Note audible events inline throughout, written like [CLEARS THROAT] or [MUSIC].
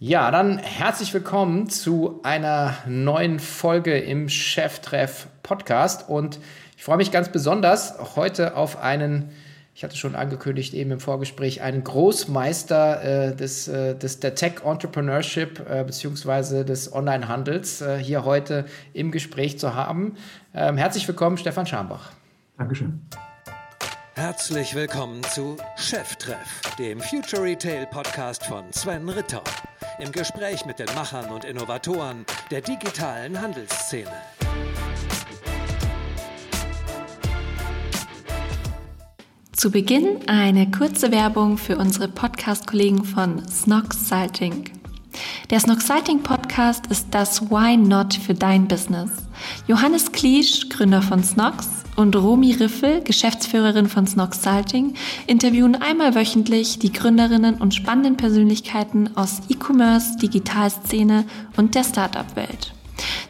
Ja, dann herzlich willkommen zu einer neuen Folge im Cheftreff Podcast und ich freue mich ganz besonders heute auf einen, ich hatte schon angekündigt eben im Vorgespräch, einen Großmeister äh, des, äh, des, der Tech Entrepreneurship äh, beziehungsweise des Onlinehandels äh, hier heute im Gespräch zu haben. Ähm, herzlich willkommen, Stefan Schambach. Dankeschön. Herzlich willkommen zu Cheftreff, dem Future Retail Podcast von Sven Ritter im Gespräch mit den Machern und Innovatoren der digitalen Handelsszene. Zu Beginn eine kurze Werbung für unsere Podcast-Kollegen von Snox Salting. Der Snoxiting Podcast ist das Why Not für dein Business. Johannes Kliesch, Gründer von Snox, und Romy Riffel, Geschäftsführerin von Snox Salting, interviewen einmal wöchentlich die Gründerinnen und spannenden Persönlichkeiten aus E-Commerce, Digitalszene und der Startup-Welt.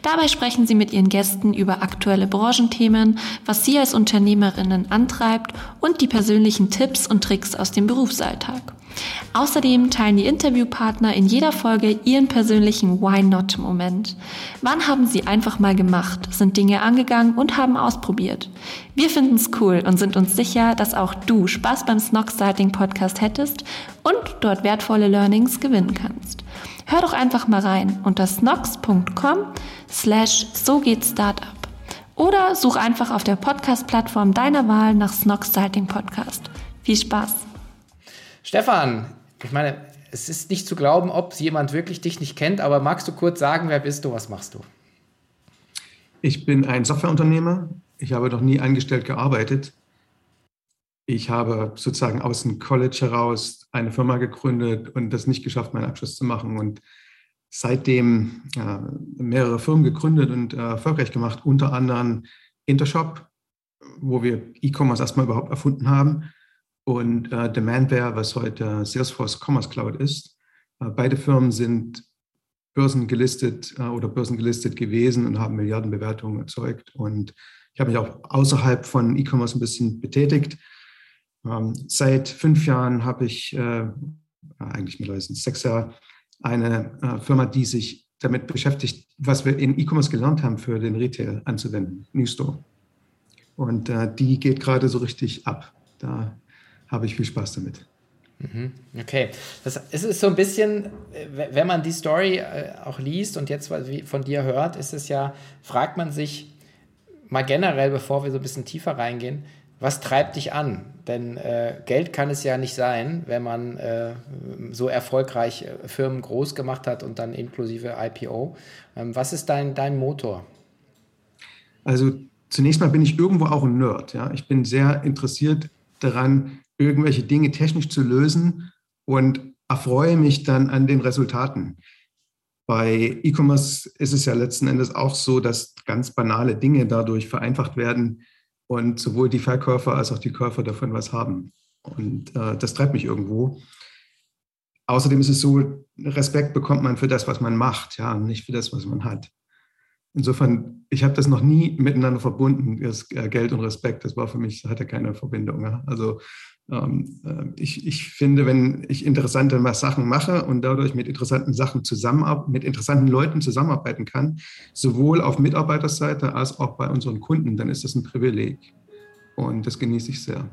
Dabei sprechen sie mit ihren Gästen über aktuelle Branchenthemen, was sie als Unternehmerinnen antreibt und die persönlichen Tipps und Tricks aus dem Berufsalltag. Außerdem teilen die Interviewpartner in jeder Folge ihren persönlichen Why Not Moment. Wann haben sie einfach mal gemacht, sind Dinge angegangen und haben ausprobiert? Wir finden es cool und sind uns sicher, dass auch du Spaß beim Snock Starting Podcast hättest und dort wertvolle Learnings gewinnen kannst. Hör doch einfach mal rein unter snox.com slash so geht Startup. Oder such einfach auf der Podcast-Plattform deiner Wahl nach Snox Starting Podcast. Viel Spaß! Stefan, ich meine, es ist nicht zu glauben, ob jemand wirklich dich nicht kennt, aber magst du kurz sagen, wer bist du, was machst du? Ich bin ein Softwareunternehmer. Ich habe noch nie angestellt gearbeitet. Ich habe sozusagen aus dem College heraus eine Firma gegründet und das nicht geschafft, meinen Abschluss zu machen. Und seitdem äh, mehrere Firmen gegründet und äh, erfolgreich gemacht, unter anderem Intershop, wo wir E-Commerce erstmal überhaupt erfunden haben, und äh, Demandware, was heute Salesforce Commerce Cloud ist. Äh, beide Firmen sind börsengelistet äh, oder börsengelistet gewesen und haben Milliardenbewertungen erzeugt. Und ich habe mich auch außerhalb von E-Commerce ein bisschen betätigt ähm, seit fünf Jahren habe ich, äh, eigentlich mittlerweile sind sechs Jahre, eine äh, Firma, die sich damit beschäftigt, was wir in E-Commerce gelernt haben, für den Retail anzuwenden, New Store. Und äh, die geht gerade so richtig ab. Da habe ich viel Spaß damit. Mhm. Okay, das es ist so ein bisschen, wenn man die Story äh, auch liest und jetzt von dir hört, ist es ja, fragt man sich mal generell, bevor wir so ein bisschen tiefer reingehen, was treibt dich an? Denn äh, Geld kann es ja nicht sein, wenn man äh, so erfolgreich äh, Firmen groß gemacht hat und dann inklusive IPO. Ähm, was ist dein, dein Motor? Also zunächst mal bin ich irgendwo auch ein Nerd. Ja? Ich bin sehr interessiert daran, irgendwelche Dinge technisch zu lösen und erfreue mich dann an den Resultaten. Bei E-Commerce ist es ja letzten Endes auch so, dass ganz banale Dinge dadurch vereinfacht werden und sowohl die Verkäufer als auch die Käufer davon was haben. Und äh, das treibt mich irgendwo. Außerdem ist es so, Respekt bekommt man für das, was man macht, ja, nicht für das, was man hat. Insofern, ich habe das noch nie miteinander verbunden, das äh, Geld und Respekt. Das war für mich, hatte keine Verbindung. Ja. Also ich, ich finde, wenn ich interessante Sachen mache und dadurch mit interessanten Sachen zusammenarbeiten, mit interessanten Leuten zusammenarbeiten kann, sowohl auf Mitarbeiterseite als auch bei unseren Kunden, dann ist das ein Privileg. Und das genieße ich sehr.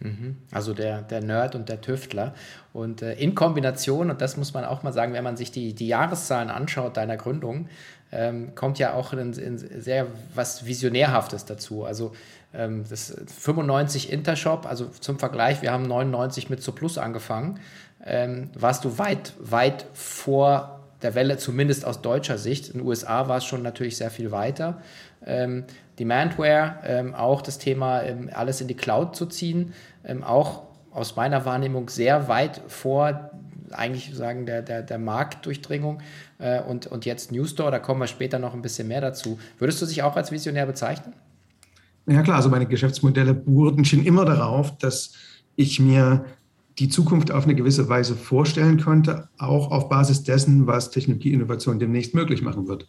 Mhm. Also der, der Nerd und der Tüftler. Und äh, in Kombination, und das muss man auch mal sagen, wenn man sich die, die Jahreszahlen anschaut deiner Gründung, ähm, kommt ja auch in, in sehr was Visionärhaftes dazu. Also ähm, das 95 Intershop, also zum Vergleich, wir haben 99 mit Plus angefangen, ähm, warst du weit, weit vor der Welle, zumindest aus deutscher Sicht. In den USA war es schon natürlich sehr viel weiter. Demandware, ähm, auch das Thema, ähm, alles in die Cloud zu ziehen, ähm, auch aus meiner Wahrnehmung sehr weit vor eigentlich sagen der, der, der Marktdurchdringung äh, und, und jetzt New Store, da kommen wir später noch ein bisschen mehr dazu. Würdest du dich auch als Visionär bezeichnen? Ja klar, also meine Geschäftsmodelle beruhten schon immer darauf, dass ich mir die Zukunft auf eine gewisse Weise vorstellen konnte, auch auf Basis dessen, was Technologieinnovation demnächst möglich machen wird.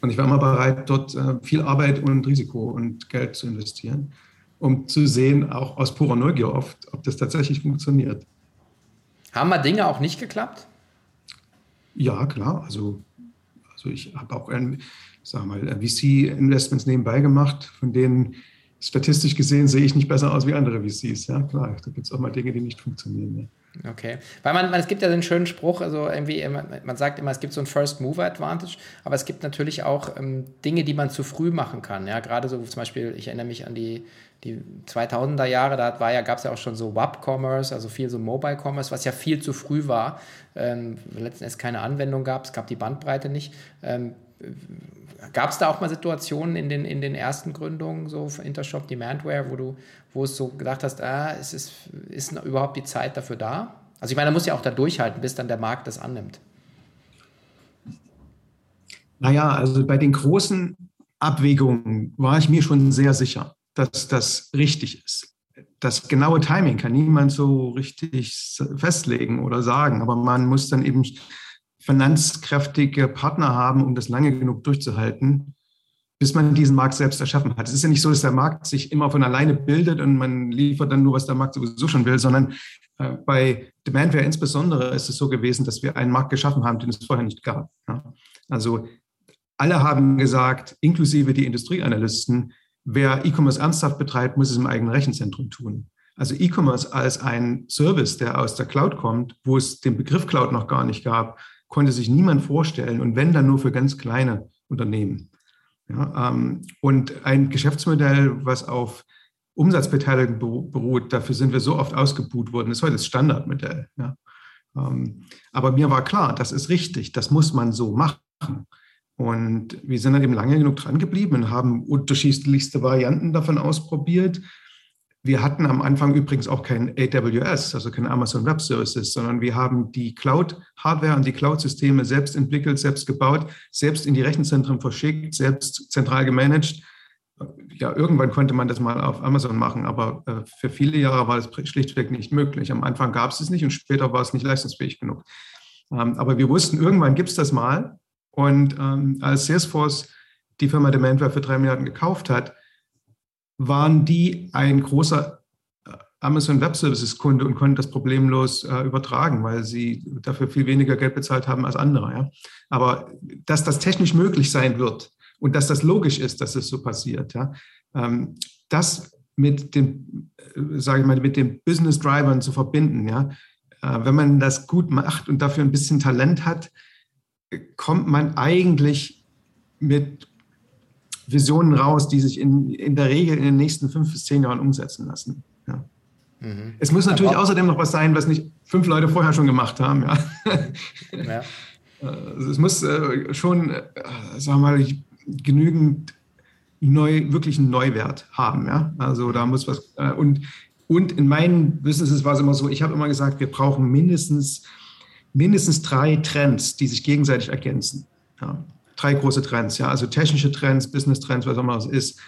Und ich war immer bereit, dort äh, viel Arbeit und Risiko und Geld zu investieren, um zu sehen, auch aus purer Neugier oft, ob das tatsächlich funktioniert. Haben mal Dinge auch nicht geklappt? Ja, klar. Also, also ich habe auch ein, sag mal, VC-Investments nebenbei gemacht, von denen statistisch gesehen sehe ich nicht besser aus wie andere VCs. Ja, klar, da gibt es auch mal Dinge, die nicht funktionieren. Ne? Okay. Weil man, man, es gibt ja den schönen Spruch, also irgendwie, man sagt immer, es gibt so ein First Mover Advantage, aber es gibt natürlich auch ähm, Dinge, die man zu früh machen kann. Ja, gerade so zum Beispiel, ich erinnere mich an die, die 2000er Jahre, da war ja, gab es ja auch schon so Web-Commerce, also viel so Mobile-Commerce, was ja viel zu früh war, ähm, letzten Endes keine Anwendung gab, es gab die Bandbreite nicht. Ähm, Gab es da auch mal Situationen in den, in den ersten Gründungen, so für Intershop Demandware, wo du, wo es so gedacht hast, ah, es ist, ist überhaupt die Zeit dafür da? Also ich meine, da muss ja auch da durchhalten, bis dann der Markt das annimmt. Naja, also bei den großen Abwägungen war ich mir schon sehr sicher, dass das richtig ist. Das genaue Timing kann niemand so richtig festlegen oder sagen, aber man muss dann eben finanzkräftige Partner haben, um das lange genug durchzuhalten, bis man diesen Markt selbst erschaffen hat. Es ist ja nicht so, dass der Markt sich immer von alleine bildet und man liefert dann nur, was der Markt sowieso schon will, sondern äh, bei Demandware insbesondere ist es so gewesen, dass wir einen Markt geschaffen haben, den es vorher nicht gab. Ja. Also alle haben gesagt, inklusive die Industrieanalysten, wer E-Commerce ernsthaft betreibt, muss es im eigenen Rechenzentrum tun. Also E-Commerce als ein Service, der aus der Cloud kommt, wo es den Begriff Cloud noch gar nicht gab, konnte sich niemand vorstellen und wenn dann nur für ganz kleine Unternehmen. Ja, ähm, und ein Geschäftsmodell, was auf Umsatzbeteiligung beruht, dafür sind wir so oft ausgebuht worden, ist heute das Standardmodell. Ja. Ähm, aber mir war klar, das ist richtig, das muss man so machen. Und wir sind dann eben lange genug dran geblieben und haben unterschiedlichste Varianten davon ausprobiert wir hatten am Anfang übrigens auch kein AWS, also kein Amazon Web Services, sondern wir haben die Cloud-Hardware und die Cloud-Systeme selbst entwickelt, selbst gebaut, selbst in die Rechenzentren verschickt, selbst zentral gemanagt. Ja, irgendwann konnte man das mal auf Amazon machen, aber äh, für viele Jahre war das schlichtweg nicht möglich. Am Anfang gab es es nicht und später war es nicht leistungsfähig genug. Ähm, aber wir wussten, irgendwann gibt es das mal. Und ähm, als Salesforce die Firma Demandware für drei Milliarden gekauft hat, waren die ein großer äh, Amazon Web Services Kunde und konnten das problemlos äh, übertragen, weil sie dafür viel weniger Geld bezahlt haben als andere. Ja. Aber dass das technisch möglich sein wird und dass das logisch ist, dass es so passiert, ja, ähm, das mit den, äh, sage ich mal, mit den Business Drivern zu verbinden, ja, äh, wenn man das gut macht und dafür ein bisschen Talent hat, kommt man eigentlich mit Visionen raus, die sich in, in der Regel in den nächsten fünf bis zehn Jahren umsetzen lassen. Ja. Mhm. Es muss natürlich Aber außerdem noch was sein, was nicht fünf Leute vorher schon gemacht haben. Ja. ja. [LAUGHS] Also es muss äh, schon, äh, sagen wir mal, genügend neu, wirklich einen Neuwert haben. Ja? Also da muss was. Äh, und, und in meinen Businesses war es immer so, ich habe immer gesagt, wir brauchen mindestens, mindestens drei Trends, die sich gegenseitig ergänzen. Ja drei große Trends, ja, also technische Trends, Business-Trends, was auch immer es ist.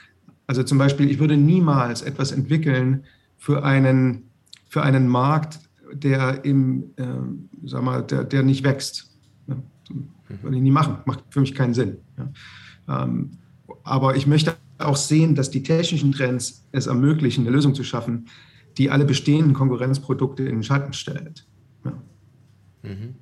Also zum Beispiel, ich würde niemals etwas entwickeln für einen, für einen Markt, der im, äh, sag mal, der, der nicht wächst. Ja, würde ich nie machen, macht für mich keinen Sinn. Ja. Ähm, aber ich möchte auch sehen, dass die technischen Trends es ermöglichen, eine Lösung zu schaffen, die alle bestehenden Konkurrenzprodukte in den Schatten stellt. Ja. Mhm.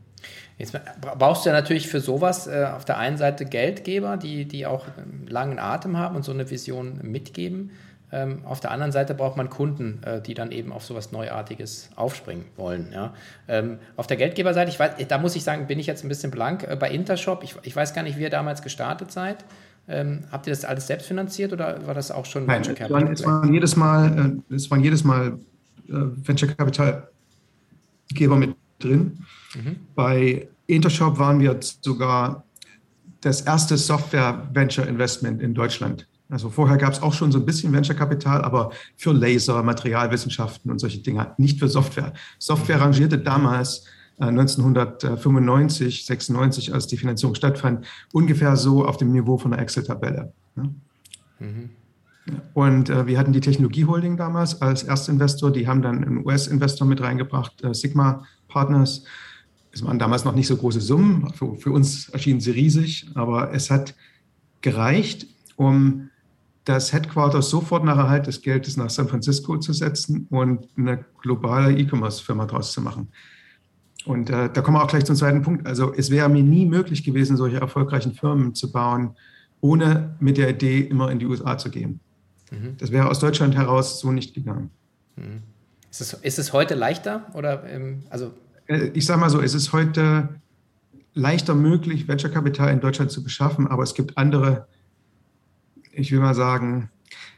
Jetzt brauchst du ja natürlich für sowas äh, auf der einen Seite Geldgeber, die, die auch einen langen Atem haben und so eine Vision mitgeben. Ähm, auf der anderen Seite braucht man Kunden, äh, die dann eben auf sowas Neuartiges aufspringen wollen. Ja. Ähm, auf der Geldgeberseite, ich weiß, da muss ich sagen, bin ich jetzt ein bisschen blank. Äh, bei Intershop, ich, ich weiß gar nicht, wie ihr damals gestartet seid. Ähm, habt ihr das alles selbst finanziert oder war das auch schon Nein, Venture Capital? Es waren, jedes Mal, äh, es waren jedes Mal äh, Venture Capital Geber mit drin. Mhm. Bei Intershop waren wir sogar das erste Software-Venture-Investment in Deutschland. Also vorher gab es auch schon so ein bisschen Venture-Kapital, aber für Laser, Materialwissenschaften und solche Dinge, nicht für Software. Software rangierte damals äh, 1995, 96, als die Finanzierung stattfand, ungefähr so auf dem Niveau von einer Excel-Tabelle. Ja. Mhm. Und äh, wir hatten die Technologie-Holding damals als Erstinvestor, die haben dann einen US-Investor mit reingebracht, äh, Sigma Partners. Es waren damals noch nicht so große Summen, für, für uns erschienen sie riesig, aber es hat gereicht, um das Headquarter sofort nach Erhalt des Geldes nach San Francisco zu setzen und eine globale E-Commerce-Firma draus zu machen. Und äh, da kommen wir auch gleich zum zweiten Punkt. Also es wäre mir nie möglich gewesen, solche erfolgreichen Firmen zu bauen, ohne mit der Idee immer in die USA zu gehen. Mhm. Das wäre aus Deutschland heraus so nicht gegangen. Mhm. Ist, es, ist es heute leichter? Oder, ähm, also ich sage mal so, es ist heute leichter möglich, Venture-Kapital in Deutschland zu beschaffen, aber es gibt andere, ich will mal sagen,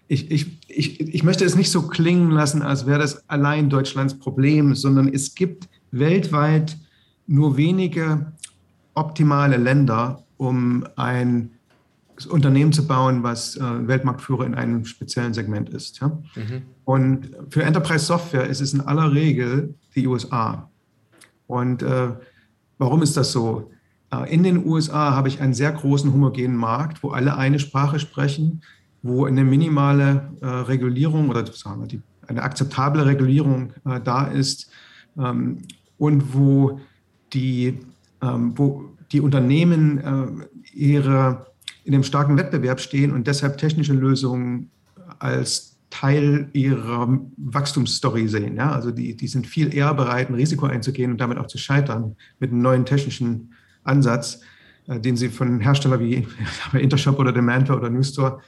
ich, ich, ich, ich möchte es nicht so klingen lassen, als wäre das allein Deutschlands Problem, sondern es gibt weltweit nur wenige optimale Länder, um ein Unternehmen zu bauen, was äh, Weltmarktführer in einem speziellen Segment ist. Ja? Mhm. Und für Enterprise Software ist es in aller Regel die USA. Und äh, warum ist das so? Äh, in den USA habe ich einen sehr großen homogenen Markt, wo alle eine Sprache sprechen, wo eine minimale äh, Regulierung oder sagen wir, die, eine akzeptable Regulierung äh, da ist ähm, und wo die, ähm, wo die Unternehmen äh, ihre, in einem starken Wettbewerb stehen und deshalb technische Lösungen als Teil ihrer Wachstumsstory sehen. Ja? Also die, die sind viel eher bereit, ein Risiko einzugehen und damit auch zu scheitern mit einem neuen technischen Ansatz, äh, den sie von Herstellern wie [LAUGHS] Intershop oder Demandler oder Newstore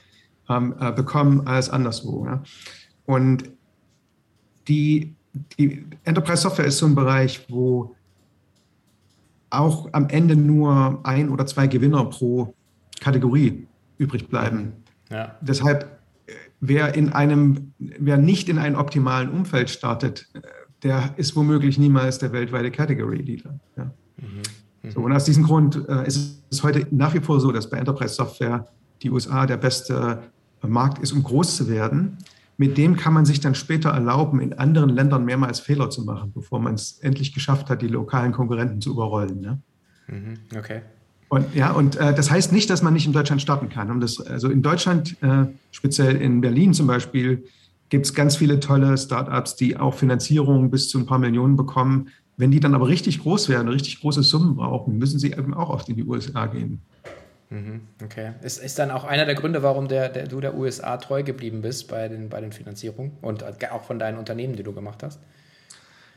ähm, äh, bekommen, als anderswo. Ja? Und die, die Enterprise Software ist so ein Bereich, wo auch am Ende nur ein oder zwei Gewinner pro Kategorie übrig bleiben. Ja. Deshalb wer in einem, wer nicht in einem optimalen Umfeld startet, der ist womöglich niemals der weltweite Category Leader. Ja. Mhm. So, und aus diesem Grund äh, ist es heute nach wie vor so, dass bei Enterprise Software die USA der beste Markt ist, um groß zu werden. Mit dem kann man sich dann später erlauben, in anderen Ländern mehrmals Fehler zu machen, bevor man es endlich geschafft hat, die lokalen Konkurrenten zu überrollen. Ne? Mhm. Okay. Und ja, und äh, das heißt nicht, dass man nicht in Deutschland starten kann. Und das, also in Deutschland, äh, speziell in Berlin zum Beispiel, gibt es ganz viele tolle Startups, die auch Finanzierung bis zu ein paar Millionen bekommen. Wenn die dann aber richtig groß werden, richtig große Summen brauchen, müssen sie eben auch oft in die USA gehen. Mhm, okay. Ist, ist dann auch einer der Gründe, warum der, der, du der USA treu geblieben bist bei den, bei den Finanzierungen und auch von deinen Unternehmen, die du gemacht hast?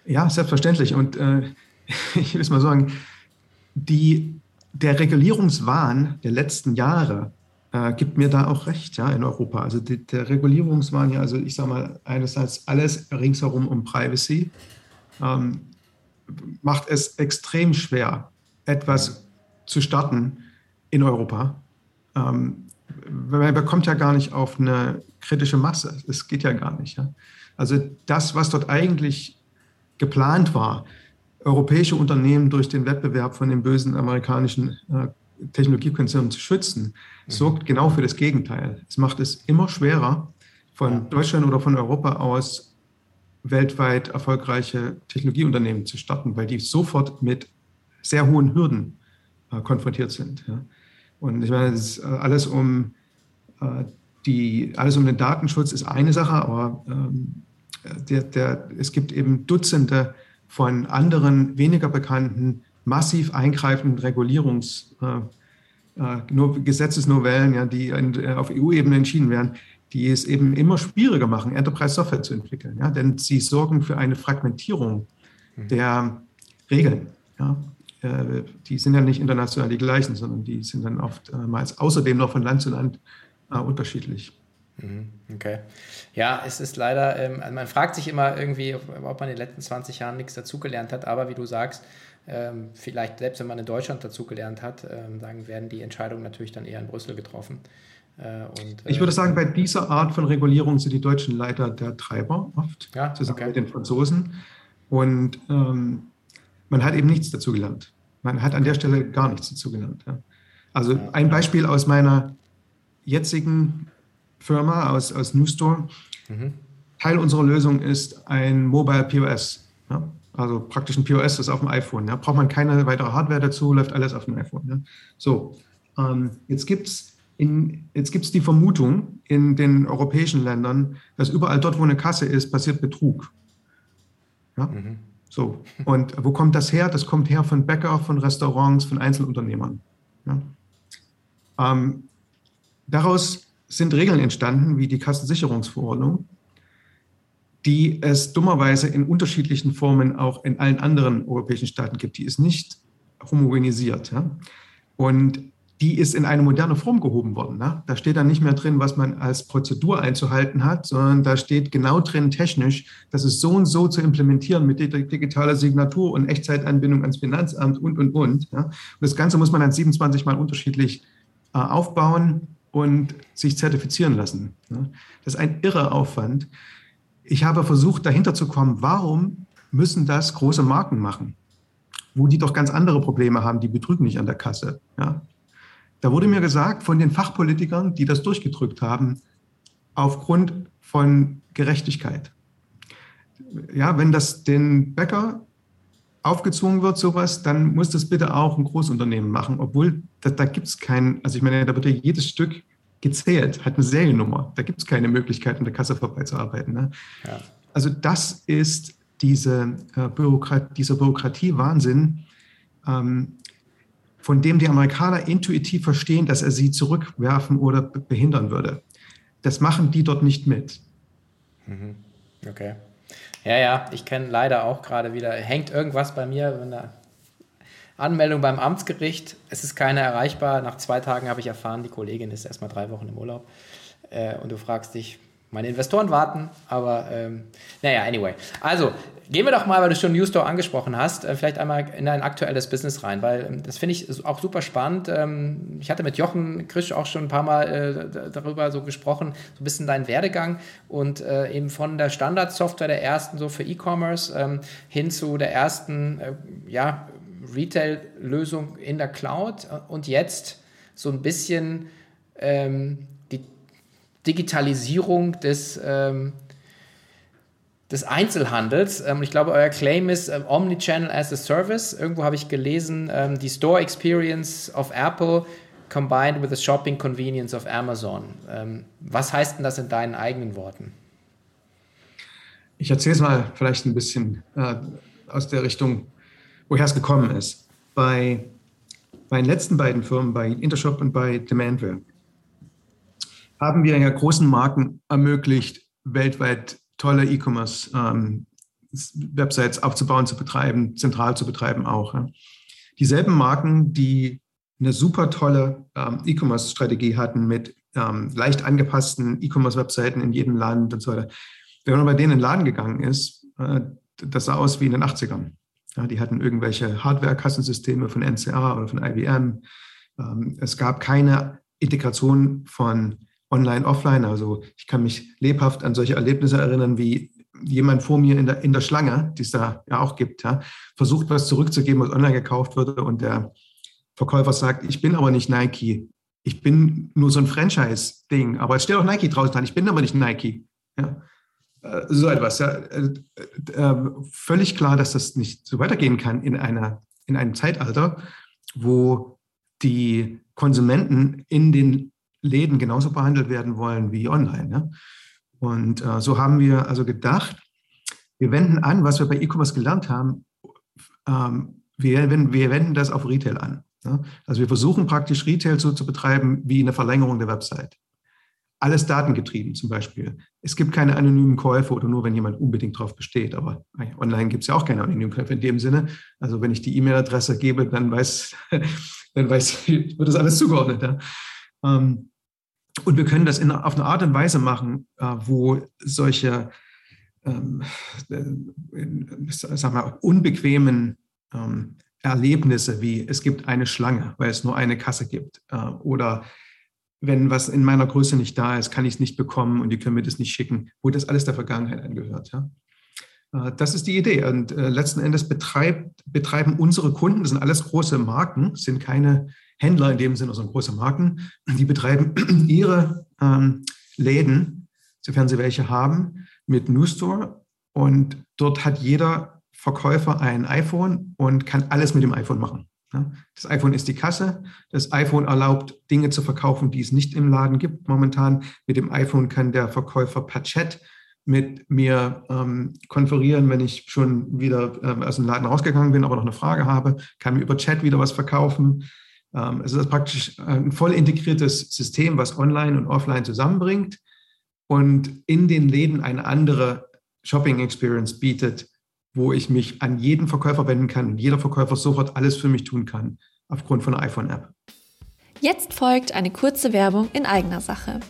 Ja, selbstverständlich. Und äh, [LAUGHS] ich will es mal sagen, die der Regulierungswahn der letzten Jahre äh, gibt mir da auch recht, ja, in Europa. Also die, der Regulierungswahn, ja, also ich sage mal, einerseits alles ringsherum um Privacy, ähm, macht es extrem schwer, etwas zu starten in Europa. Ähm, man bekommt ja gar nicht auf eine kritische Masse. Es geht ja gar nicht. Ja? Also das, was dort eigentlich geplant war, europäische Unternehmen durch den Wettbewerb von den bösen amerikanischen äh, Technologiekonzernen zu schützen, mhm. sorgt genau für das Gegenteil. Es macht es immer schwerer, von Deutschland oder von Europa aus weltweit erfolgreiche Technologieunternehmen zu starten, weil die sofort mit sehr hohen Hürden äh, konfrontiert sind. Ja. Und ich meine, das ist äh, alles um äh, die, alles um den Datenschutz ist eine Sache, aber ähm, der, der, es gibt eben Dutzende von anderen weniger bekannten, massiv eingreifenden Regulierungs- äh, äh, Gesetzesnovellen, ja, die äh, auf EU-Ebene entschieden werden, die es eben immer schwieriger machen, Enterprise-Software zu entwickeln. Ja, denn sie sorgen für eine Fragmentierung mhm. der Regeln. Ja. Äh, die sind ja nicht international die gleichen, sondern die sind dann oftmals außerdem noch von Land zu Land äh, unterschiedlich. Mhm, okay. Ja, es ist leider, ähm, also man fragt sich immer irgendwie, ob man in den letzten 20 Jahren nichts dazugelernt hat, aber wie du sagst, ähm, vielleicht selbst wenn man in Deutschland dazugelernt hat, ähm, sagen, werden die Entscheidungen natürlich dann eher in Brüssel getroffen. Äh, und, ich würde sagen, bei dieser Art von Regulierung sind die Deutschen leider der Treiber oft, ja, zusammen okay. mit den Franzosen. Und ähm, man hat eben nichts dazugelernt. Man hat an der Stelle gar nichts dazugelernt. Ja. Also ein Beispiel aus meiner jetzigen Firma aus, aus Newstore. Mhm. Teil unserer Lösung ist ein Mobile POS. Ja? Also praktisch ein POS ist auf dem iPhone. Ja? Braucht man keine weitere Hardware dazu, läuft alles auf dem iPhone. Ja? So, ähm, jetzt gibt es jetzt gibt es die Vermutung in den europäischen Ländern, dass überall dort, wo eine Kasse ist, passiert Betrug. Ja? Mhm. So. Und wo kommt das her? Das kommt her von Bäcker, von Restaurants, von Einzelunternehmern. Ja? Ähm, daraus sind Regeln entstanden, wie die Kassensicherungsverordnung, die es dummerweise in unterschiedlichen Formen auch in allen anderen europäischen Staaten gibt. Die ist nicht homogenisiert. Ja? Und die ist in eine moderne Form gehoben worden. Ne? Da steht dann nicht mehr drin, was man als Prozedur einzuhalten hat, sondern da steht genau drin technisch, das ist so und so zu implementieren mit digitaler Signatur und Echtzeitanbindung ans Finanzamt und, und, und. Ja? Und das Ganze muss man dann 27 Mal unterschiedlich äh, aufbauen und sich zertifizieren lassen. Ja? Das ist ein irrer Aufwand. Ich habe versucht, dahinter zu kommen, warum müssen das große Marken machen? Wo die doch ganz andere Probleme haben, die betrügen nicht an der Kasse. Ja? Da wurde mir gesagt von den Fachpolitikern, die das durchgedrückt haben, aufgrund von Gerechtigkeit. Ja, wenn das den Bäcker aufgezwungen wird, sowas, dann muss das bitte auch ein Großunternehmen machen, obwohl da, da gibt es keinen, also ich meine, da wird ja jedes Stück gezählt, hat eine Seriennummer. Da gibt es keine Möglichkeit, an der Kasse vorbeizuarbeiten. Ne? Ja. Also das ist diese, äh, Bürokrat dieser Bürokratie-Wahnsinn, ähm, von dem die Amerikaner intuitiv verstehen, dass er sie zurückwerfen oder behindern würde. Das machen die dort nicht mit. Mhm. Okay. Ja, ja, ich kenne leider auch gerade wieder, hängt irgendwas bei mir, wenn da Anmeldung beim Amtsgericht, es ist keiner erreichbar. Nach zwei Tagen habe ich erfahren, die Kollegin ist erstmal drei Wochen im Urlaub. Äh, und du fragst dich, meine Investoren warten, aber ähm, naja, anyway. Also, gehen wir doch mal, weil du schon New Store angesprochen hast, äh, vielleicht einmal in ein aktuelles Business rein, weil ähm, das finde ich auch super spannend. Ähm, ich hatte mit Jochen Krisch auch schon ein paar Mal äh, darüber so gesprochen, so ein bisschen deinen Werdegang und äh, eben von der Standardsoftware der ersten so für E-Commerce ähm, hin zu der ersten, ja, Retail-Lösung in der Cloud und jetzt so ein bisschen ähm, Digitalisierung des, ähm, des Einzelhandels. Ähm, ich glaube, euer Claim ist ähm, Omnichannel as a Service. Irgendwo habe ich gelesen, ähm, die Store Experience of Apple combined with the shopping convenience of Amazon. Ähm, was heißt denn das in deinen eigenen Worten? Ich erzähle es mal vielleicht ein bisschen äh, aus der Richtung, woher es gekommen ist. Bei meinen letzten beiden Firmen, bei Intershop und bei Demandware, haben wir ja großen Marken ermöglicht, weltweit tolle E-Commerce-Websites ähm, aufzubauen, zu betreiben, zentral zu betreiben auch. Ja. Dieselben Marken, die eine super tolle ähm, E-Commerce-Strategie hatten mit ähm, leicht angepassten E-Commerce-Webseiten in jedem Land und so weiter. Wenn man bei denen in den Laden gegangen ist, äh, das sah aus wie in den 80ern. Ja, die hatten irgendwelche Hardware-Kassensysteme von NCA oder von IBM. Ähm, es gab keine Integration von Online, Offline. Also ich kann mich lebhaft an solche Erlebnisse erinnern, wie jemand vor mir in der, in der Schlange, die es da ja auch gibt, ja, versucht, was zurückzugeben, was online gekauft wurde und der Verkäufer sagt, ich bin aber nicht Nike. Ich bin nur so ein Franchise-Ding, aber es steht auch Nike draußen dran. Ich bin aber nicht Nike. Ja. Äh, so etwas. Ja. Äh, äh, völlig klar, dass das nicht so weitergehen kann in, einer, in einem Zeitalter, wo die Konsumenten in den Läden genauso behandelt werden wollen wie online. Ja. Und äh, so haben wir also gedacht, wir wenden an, was wir bei E-Commerce gelernt haben, ähm, wir, wir, wenden das auf Retail an. Ja. Also wir versuchen praktisch Retail so zu betreiben wie eine Verlängerung der Website alles datengetrieben zum Beispiel. Es gibt keine anonymen Käufe oder nur, wenn jemand unbedingt darauf besteht. Aber online gibt es ja auch keine anonymen Käufe in dem Sinne. Also wenn ich die E-Mail-Adresse gebe, dann weiß, [LAUGHS] dann weiß, wird das alles zugeordnet. Ja? Ähm, und wir können das in, auf eine Art und Weise machen, äh, wo solche ähm, äh, sag mal, unbequemen ähm, Erlebnisse wie es gibt eine Schlange, weil es nur eine Kasse gibt äh, oder wenn was in meiner Größe nicht da ist, kann ich es nicht bekommen und die können mir das nicht schicken, wo das alles der Vergangenheit angehört. Ja? Äh, das ist die Idee. Und äh, letzten Endes betreibt, betreiben unsere Kunden, das sind alles große Marken, sind keine Händler in dem Sinne, sondern große Marken, die betreiben [CLEARS THROAT] ihre ähm, Läden, sofern sie welche haben, mit New Store. Und dort hat jeder Verkäufer ein iPhone und kann alles mit dem iPhone machen. Das iPhone ist die Kasse. Das iPhone erlaubt, Dinge zu verkaufen, die es nicht im Laden gibt momentan. Mit dem iPhone kann der Verkäufer per Chat mit mir ähm, konferieren, wenn ich schon wieder ähm, aus dem Laden rausgegangen bin, aber noch eine Frage habe, kann mir über Chat wieder was verkaufen. Ähm, es ist praktisch ein voll integriertes System, was online und offline zusammenbringt und in den Läden eine andere Shopping Experience bietet, wo ich mich an jeden Verkäufer wenden kann und jeder Verkäufer sofort alles für mich tun kann, aufgrund von einer iPhone-App. Jetzt folgt eine kurze Werbung in eigener Sache.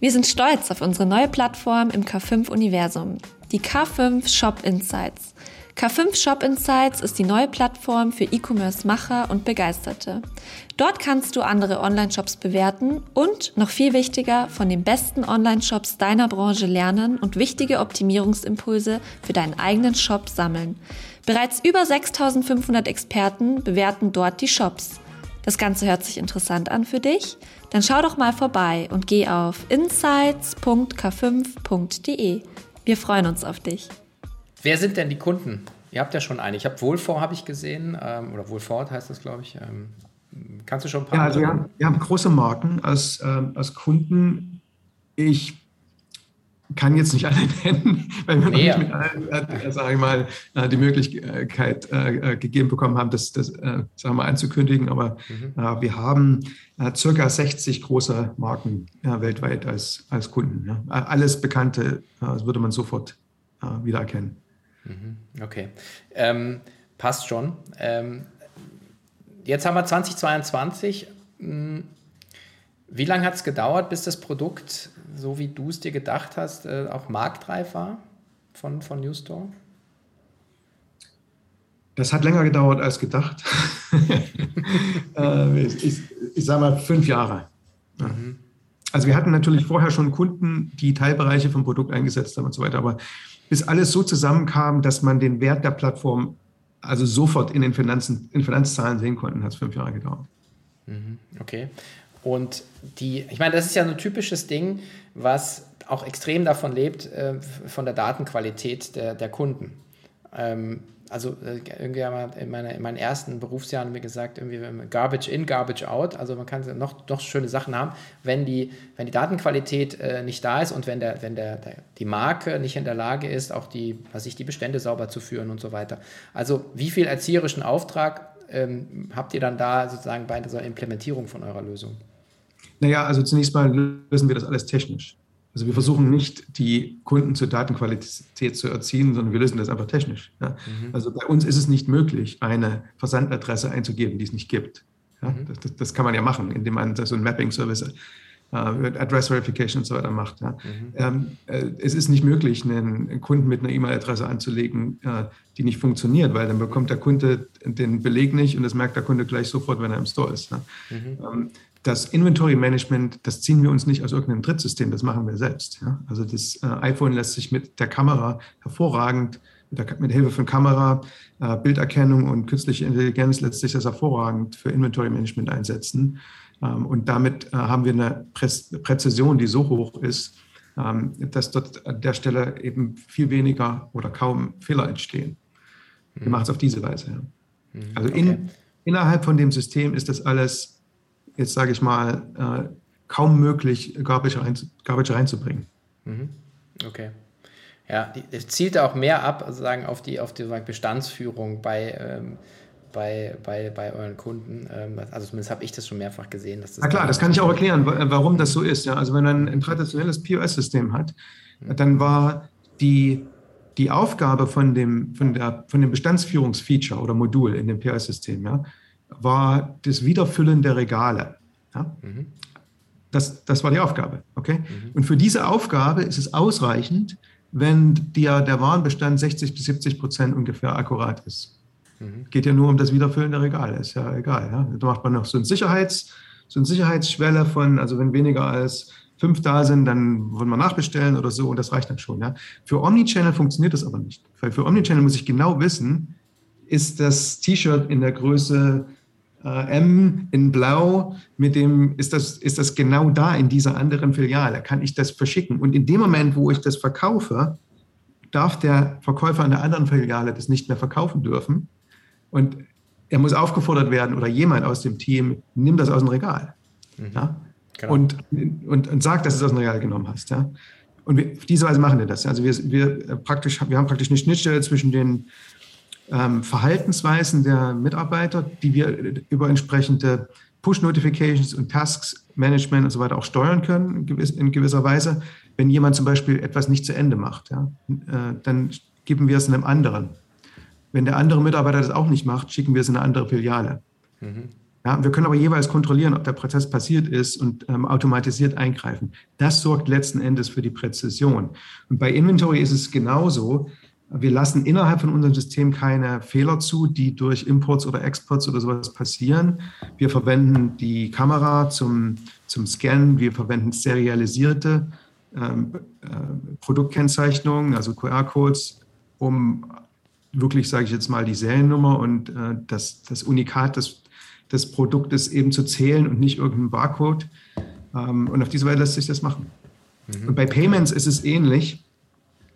Wir sind stolz auf unsere neue Plattform im K5-Universum, die K5 Shop Insights. K5 Shop Insights ist die neue Plattform für E-Commerce-Macher und Begeisterte. Dort kannst du andere Online-Shops bewerten und, noch viel wichtiger, von den besten Online-Shops deiner Branche lernen und wichtige Optimierungsimpulse für deinen eigenen Shop sammeln. Bereits über 6500 Experten bewerten dort die Shops. Das Ganze hört sich interessant an für dich? Dann schau doch mal vorbei und geh auf insights.k5.de. Wir freuen uns auf dich. Wer sind denn die Kunden? Ihr habt ja schon eine. Ich habe Wohlvor, habe ich gesehen, ähm, oder Wohlfort heißt das, glaube ich. Ähm, kannst du schon ein paar? Ja, also wir haben, wir haben große Marken als, ähm, als Kunden. Ich kann jetzt nicht alle [LAUGHS] nennen, weil wir nee, noch nicht mit allen, äh, sage ich mal, äh, die Möglichkeit äh, äh, gegeben bekommen haben, das, das äh, sagen wir anzukündigen. Aber mhm. Äh, wir haben circa 60 große Marken weltweit als, als Kunden. Ja. Alles Bekannte, würde man sofort wiedererkennen. Mhm. Okay. Ähm, passt schon. Ähm, jetzt haben wir 2022. Hm, wie lange hat es gedauert, bis das Produkt, so wie du es dir gedacht hast, äh, auch marktreif war von, von Newstore? Das hat länger gedauert als gedacht. [LAUGHS] äh, ich, ich sage mal fünf Jahre. Mhm. Also wir hatten natürlich vorher schon Kunden, die Teilbereiche vom Produkt eingesetzt haben und so weiter, aber bis alles so zusammenkam, dass man den Wert der Plattform also sofort in den Finanzen, in Finanzzahlen sehen konnte, hat es fünf Jahre gedauert. Mhm. Okay. Und die, ich meine, das ist ja ein typisches Ding, was auch extrem davon lebt, äh, von der Datenqualität der, der Kunden. Ähm, also äh, irgendwie in, meine, in meinen ersten Berufsjahren mir gesagt, irgendwie Garbage in, Garbage out. Also man kann noch, noch schöne Sachen haben, wenn die, wenn die Datenqualität äh, nicht da ist und wenn, der, wenn der, der, die Marke nicht in der Lage ist, auch die, was ich, die Bestände sauber zu führen und so weiter. Also wie viel erzieherischen Auftrag ähm, habt ihr dann da sozusagen bei dieser Implementierung von eurer Lösung? Naja, also zunächst mal lösen wir das alles technisch. Also wir versuchen nicht, die Kunden zur Datenqualität zu erziehen, sondern wir lösen das einfach technisch. Ja. Mhm. Also bei uns ist es nicht möglich, eine Versandadresse einzugeben, die es nicht gibt. Ja. Mhm. Das, das, kann man ja machen, indem man so ein Mapping-Service, äh, Address Verification und so weiter macht. Ja. Mhm. Ähm, äh, es ist nicht möglich, einen Kunden mit einer E-Mail-Adresse anzulegen, äh, die nicht funktioniert, weil dann bekommt der Kunde den Beleg nicht und das merkt der Kunde gleich sofort, wenn er im Store ist. Mhm. Ähm, das Inventory Management, das ziehen wir uns nicht aus irgendeinem Drittsystem, das machen wir selbst. Ja? Also das äh, iPhone lässt sich mit der Kamera hervorragend, mit, der, mit Hilfe von Kamera, äh, Bilderkennung und künstliche Intelligenz lässt sich das hervorragend für Inventory Management einsetzen. Ähm, und damit äh, haben wir eine Prä Präzision, die so hoch ist, ähm, dass dort an der Stelle eben viel weniger oder kaum Fehler entstehen. Wir mhm. machen es auf diese Weise. Ja. Mhm, also in, okay. innerhalb von dem System ist das alles jetzt sage ich mal, äh, kaum möglich, Garbage, rein, Garbage reinzubringen. Mhm. Okay. Ja, es zielt auch mehr ab, sozusagen auf die, auf die Bestandsführung bei, ähm, bei, bei, bei euren Kunden. Ähm, also zumindest habe ich das schon mehrfach gesehen. Dass das Na klar, das kann ich auch erklären, warum das so ist. Ja? Also wenn man ein traditionelles POS-System hat, mhm. dann war die, die Aufgabe von dem, von, der, von dem Bestandsführungsfeature oder Modul in dem POS-System, ja, war das Wiederfüllen der Regale. Ja? Mhm. Das, das war die Aufgabe. Okay? Mhm. Und für diese Aufgabe ist es ausreichend, wenn dir der Warenbestand 60 bis 70 Prozent ungefähr akkurat ist. Mhm. Geht ja nur um das Wiederfüllen der Regale, ist ja egal. Ja? Da macht man noch so, ein Sicherheits, so eine Sicherheitsschwelle von, also wenn weniger als fünf da sind, dann wollen wir nachbestellen oder so und das reicht dann schon. Ja? Für Omnichannel funktioniert das aber nicht. Weil für Omnichannel muss ich genau wissen, ist das T-Shirt in der Größe M in Blau, mit dem ist das, ist das genau da in dieser anderen Filiale, kann ich das verschicken. Und in dem Moment, wo ich das verkaufe, darf der Verkäufer in der anderen Filiale das nicht mehr verkaufen dürfen. Und er muss aufgefordert werden oder jemand aus dem Team, nimm das aus dem Regal. Mhm. Ja? Genau. Und, und, und sag, dass du es aus dem Regal genommen hast. Ja? Und wir, auf diese Weise machen wir das. Also wir, wir, praktisch, wir haben praktisch eine Schnittstelle zwischen den ähm, Verhaltensweisen der Mitarbeiter, die wir über entsprechende Push-Notifications und Tasks, Management und so weiter auch steuern können in gewisser Weise. wenn jemand zum Beispiel etwas nicht zu Ende macht, ja, äh, dann geben wir es einem anderen. Wenn der andere Mitarbeiter das auch nicht macht, schicken wir es in eine andere Filiale. Mhm. Ja, wir können aber jeweils kontrollieren, ob der Prozess passiert ist und ähm, automatisiert eingreifen. Das sorgt letzten Endes für die Präzision. Und bei Inventory ist es genauso. Wir lassen innerhalb von unserem System keine Fehler zu, die durch Imports oder Exports oder sowas passieren. Wir verwenden die Kamera zum, zum Scannen. Wir verwenden serialisierte ähm, äh, Produktkennzeichnungen, also QR-Codes, um wirklich, sage ich jetzt mal, die Seriennummer und äh, das, das Unikat des, des Produktes eben zu zählen und nicht irgendein Barcode. Ähm, und auf diese Weise lässt sich das machen. Mhm. Und bei Payments ist es ähnlich.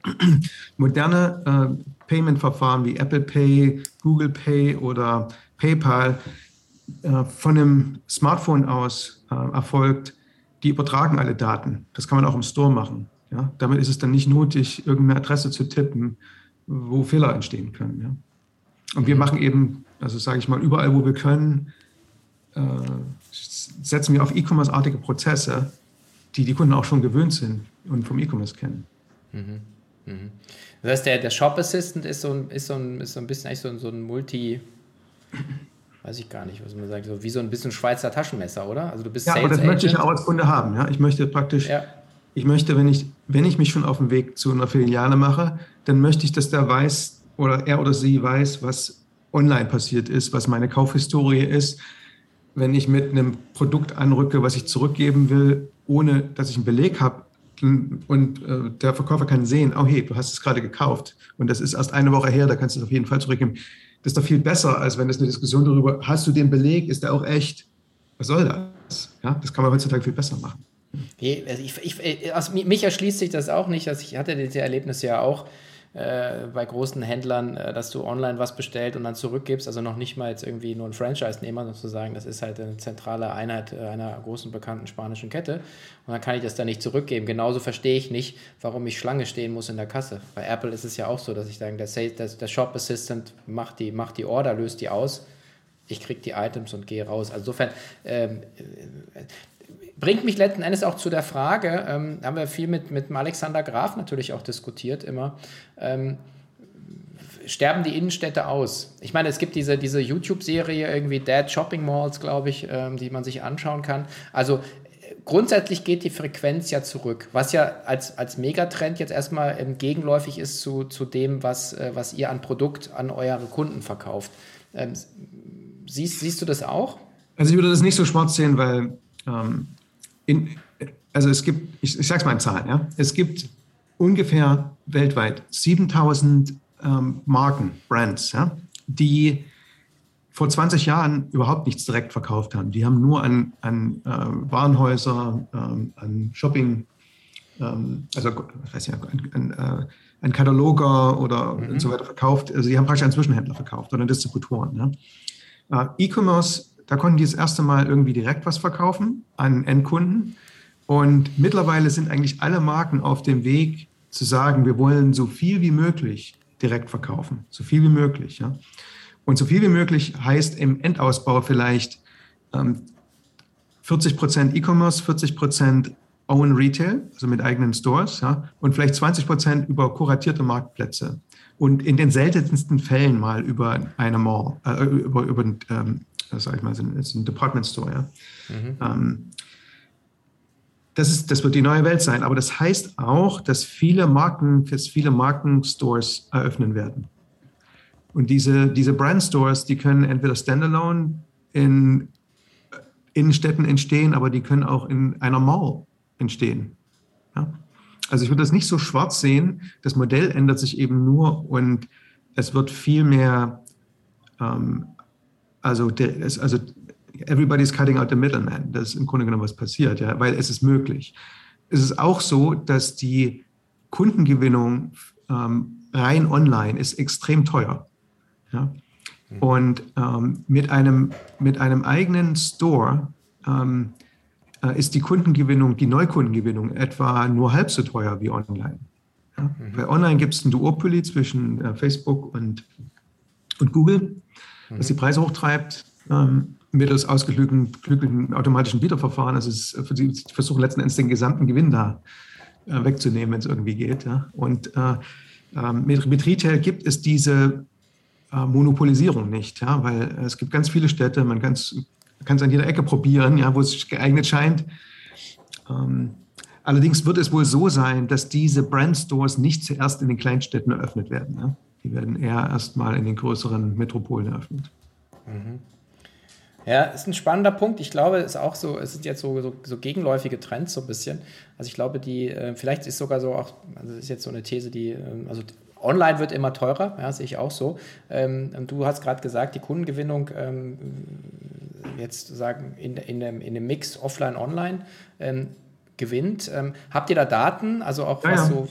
[CLEARS THROAT] Moderne äh, Payment-Verfahren wie Apple Pay, Google Pay oder PayPal äh, von einem Smartphone aus äh, erfolgt, die übertragen alle Daten. Das kann man auch im Store machen. Ja? Damit ist es dann nicht nötig, irgendeine Adresse zu tippen, wo Fehler entstehen können. Ja? Und wir mhm. machen eben, also sage ich mal, überall, wo wir können, äh, setzen wir auf E-Commerce-artige Prozesse, die die Kunden auch schon gewöhnt sind und vom E-Commerce kennen. Mhm. Mhm. Das heißt, der, der Shop Assistant ist so ein, ist so ein, ist so ein bisschen eigentlich so ein, so ein Multi, weiß ich gar nicht, was man sagt, so wie so ein bisschen Schweizer Taschenmesser, oder? Also du bist ja, Sales aber das Agent. möchte ich auch als Kunde haben. Ja? Ich möchte praktisch, ja. ich möchte, wenn ich, wenn ich mich schon auf den Weg zu einer Filiale mache, dann möchte ich, dass der weiß oder er oder sie weiß, was online passiert ist, was meine Kaufhistorie ist. Wenn ich mit einem Produkt anrücke, was ich zurückgeben will, ohne dass ich einen Beleg habe, und äh, der Verkäufer kann sehen, oh hey, du hast es gerade gekauft und das ist erst eine Woche her, da kannst du es auf jeden Fall zurückgeben. Das ist doch viel besser, als wenn es eine Diskussion darüber, hast du den Beleg, ist der auch echt? Was soll das? Ja, das kann man heutzutage viel besser machen. Also ich, ich, aus, mich erschließt sich das auch nicht. Also ich hatte diese Erlebnisse ja auch äh, bei großen Händlern, äh, dass du online was bestellt und dann zurückgibst, also noch nicht mal jetzt irgendwie nur ein Franchise-Nehmer sozusagen, das ist halt eine zentrale Einheit äh, einer großen bekannten spanischen Kette und dann kann ich das dann nicht zurückgeben. Genauso verstehe ich nicht, warum ich Schlange stehen muss in der Kasse. Bei Apple ist es ja auch so, dass ich sage, der, der, der Shop Assistant macht die, macht die Order, löst die aus ich kriege die Items und gehe raus. Also insofern, ähm, bringt mich letzten Endes auch zu der Frage, ähm, haben wir viel mit, mit Alexander Graf natürlich auch diskutiert immer, ähm, sterben die Innenstädte aus? Ich meine, es gibt diese, diese YouTube-Serie irgendwie Dead Shopping Malls, glaube ich, ähm, die man sich anschauen kann. Also grundsätzlich geht die Frequenz ja zurück, was ja als, als Megatrend jetzt erstmal ähm, gegenläufig ist zu, zu dem, was, äh, was ihr an Produkt an eure Kunden verkauft. Ähm, siehst, siehst du das auch? Also ich würde das nicht so schwarz sehen, weil ähm, in, also es gibt, ich, ich sage es mal in Zahlen, ja, es gibt ungefähr weltweit 7000 ähm, Marken, Brands, ja, die vor 20 Jahren überhaupt nichts direkt verkauft haben. Die haben nur an, an äh, Warenhäuser, ähm, an Shopping, ähm, also nicht, an, an, äh, an Kataloger oder mhm. und so weiter verkauft. Also sie haben praktisch an Zwischenhändler verkauft oder an Distributoren. Ja. Äh, E-Commerce da konnten die das erste Mal irgendwie direkt was verkaufen an Endkunden. Und mittlerweile sind eigentlich alle Marken auf dem Weg zu sagen, wir wollen so viel wie möglich direkt verkaufen. So viel wie möglich. Ja. Und so viel wie möglich heißt im Endausbau vielleicht ähm, 40 Prozent E-Commerce, 40 Prozent Own Retail, also mit eigenen Stores, ja, und vielleicht 20 Prozent über kuratierte Marktplätze. Und in den seltensten Fällen mal über eine Mall, äh, über, über ähm, sag ich mal, ist ein Department Store. Ja. Mhm. Ähm, das, ist, das wird die neue Welt sein. Aber das heißt auch, dass viele Marken, dass viele Markenstores eröffnen werden. Und diese, diese Brandstores, die können entweder standalone in Innenstädten entstehen, aber die können auch in einer Mall entstehen. Ja? Also ich würde das nicht so schwarz sehen. Das Modell ändert sich eben nur und es wird viel mehr ähm, also, also everybody's cutting out the middleman. Das ist im Grunde genommen was passiert, ja, weil es ist möglich. Es ist auch so, dass die Kundengewinnung ähm, rein online ist extrem teuer. Ja? Mhm. Und ähm, mit, einem, mit einem eigenen Store ähm, äh, ist die Kundengewinnung, die Neukundengewinnung etwa nur halb so teuer wie online. Ja? Mhm. Bei online gibt es ein Duopoly zwischen äh, Facebook und, und Google was die Preise hochtreibt, ähm, mittels ausgeklügelten automatischen Bieterverfahren. Also es, sie versuchen letzten Endes den gesamten Gewinn da äh, wegzunehmen, wenn es irgendwie geht. Ja? Und äh, ähm, mit, mit, Retail gibt es diese äh, Monopolisierung nicht, ja? weil es gibt ganz viele Städte, man kann es an jeder Ecke probieren, ja, wo es geeignet scheint. Ähm, allerdings wird es wohl so sein, dass diese Brandstores nicht zuerst in den Kleinstädten eröffnet werden. Ja? Die werden eher erstmal in den größeren Metropolen eröffnet. Mhm. Ja, ist ein spannender Punkt. Ich glaube, es ist auch so, es sind jetzt so, so, so, gegenläufige Trends so ein bisschen. Also ich glaube, die, äh, vielleicht ist sogar so auch, also das ist jetzt so eine These, die, äh, also online wird immer teurer, ja, sehe ich auch so. Ähm, und du hast gerade gesagt, die Kundengewinnung ähm, jetzt sagen in, in, dem, in dem Mix offline-online ähm, gewinnt. Ähm, habt ihr da Daten? Also auch ja, was so.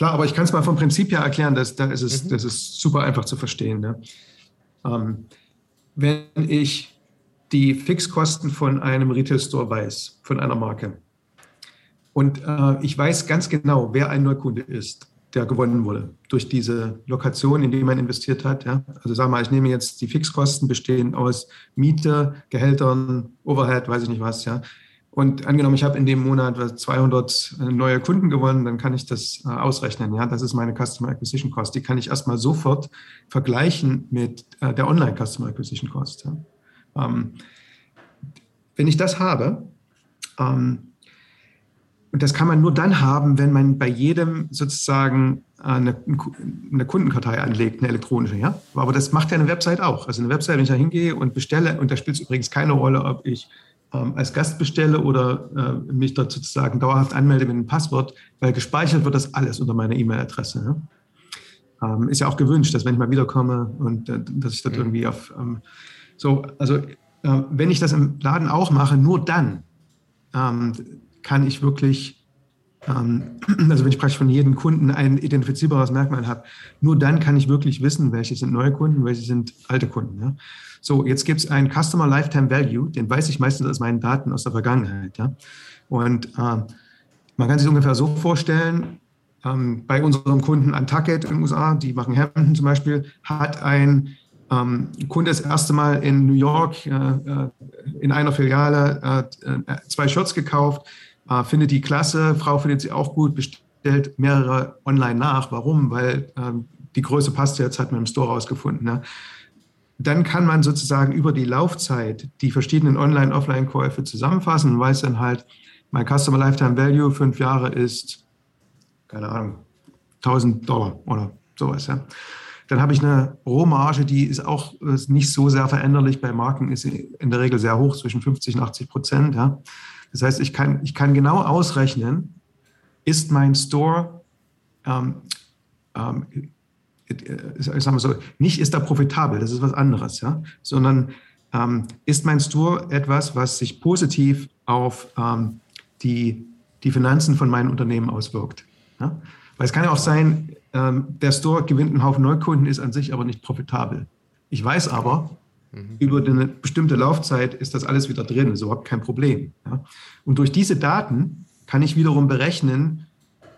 Klar, aber ich kann es mal vom Prinzip her erklären, dass, da ist es, mhm. das ist super einfach zu verstehen. Ne? Ähm, wenn ich die Fixkosten von einem Retail-Store weiß, von einer Marke. Und äh, ich weiß ganz genau, wer ein Neukunde ist, der gewonnen wurde durch diese Lokation, in die man investiert hat. Ja. Also wir mal, ich nehme jetzt die Fixkosten bestehen aus Miete, Gehältern, Overhead, weiß ich nicht was. Ja. Und angenommen, ich habe in dem Monat 200 äh, neue Kunden gewonnen, dann kann ich das äh, ausrechnen. Ja, das ist meine Customer Acquisition Cost. Die kann ich erstmal sofort vergleichen mit äh, der Online Customer Acquisition Cost. Ähm, wenn ich das habe, ähm, und das kann man nur dann haben, wenn man bei jedem sozusagen eine, eine Kundenkartei anlegt, eine elektronische. Ja? Aber das macht ja eine Website auch. Also eine Website, wenn ich da hingehe und bestelle, und da spielt es übrigens keine Rolle, ob ich ähm, als Gast bestelle oder äh, mich dort sozusagen dauerhaft anmelde mit einem Passwort, weil gespeichert wird das alles unter meiner E-Mail-Adresse. Ähm, ist ja auch gewünscht, dass wenn ich mal wiederkomme und äh, dass ich dort mhm. irgendwie auf ähm, so, also äh, wenn ich das im Laden auch mache, nur dann kann ich wirklich, [CLEARS THROAT] also wenn ich praktisch von jedem Kunden ein identifizierbares Merkmal habe, nur dann kann ich wirklich wissen, welche sind neue Kunden, welche sind alte Kunden. Ja? So, jetzt gibt es einen Customer Lifetime Value, den weiß ich meistens aus meinen Daten aus der Vergangenheit. Ja? Und äh, man kann sich ungefähr so vorstellen, ähm, bei unserem Kunden Antucket in den USA, die machen Hemden zum Beispiel, hat ein ähm, Kunde das erste Mal in New York äh, äh in einer Filiale äh, äh, zwei Shirts gekauft, äh, findet die klasse, Frau findet sie auch gut, bestellt mehrere online nach. Warum? Weil ähm, die Größe passt jetzt, hat man im Store rausgefunden. Ne? Dann kann man sozusagen über die Laufzeit die verschiedenen Online-Offline-Käufe zusammenfassen und weiß dann halt, mein Customer Lifetime Value fünf Jahre ist, keine Ahnung, 1000 Dollar oder sowas. Ja. Dann habe ich eine Rohmarge, die ist auch ist nicht so sehr veränderlich. Bei Marken ist sie in der Regel sehr hoch, zwischen 50 und 80 Prozent. Ja. Das heißt, ich kann, ich kann genau ausrechnen, ist mein Store, ähm, ähm, ich sag mal so, nicht ist er profitabel, das ist was anderes, ja, sondern ähm, ist mein Store etwas, was sich positiv auf ähm, die, die Finanzen von meinem Unternehmen auswirkt. Ja? Weil es kann ja auch sein, ähm, der Store gewinnt einen Haufen Neukunden, ist an sich aber nicht profitabel. Ich weiß aber, mhm. über eine bestimmte Laufzeit ist das alles wieder drin, ist überhaupt kein Problem. Ja? Und durch diese Daten kann ich wiederum berechnen,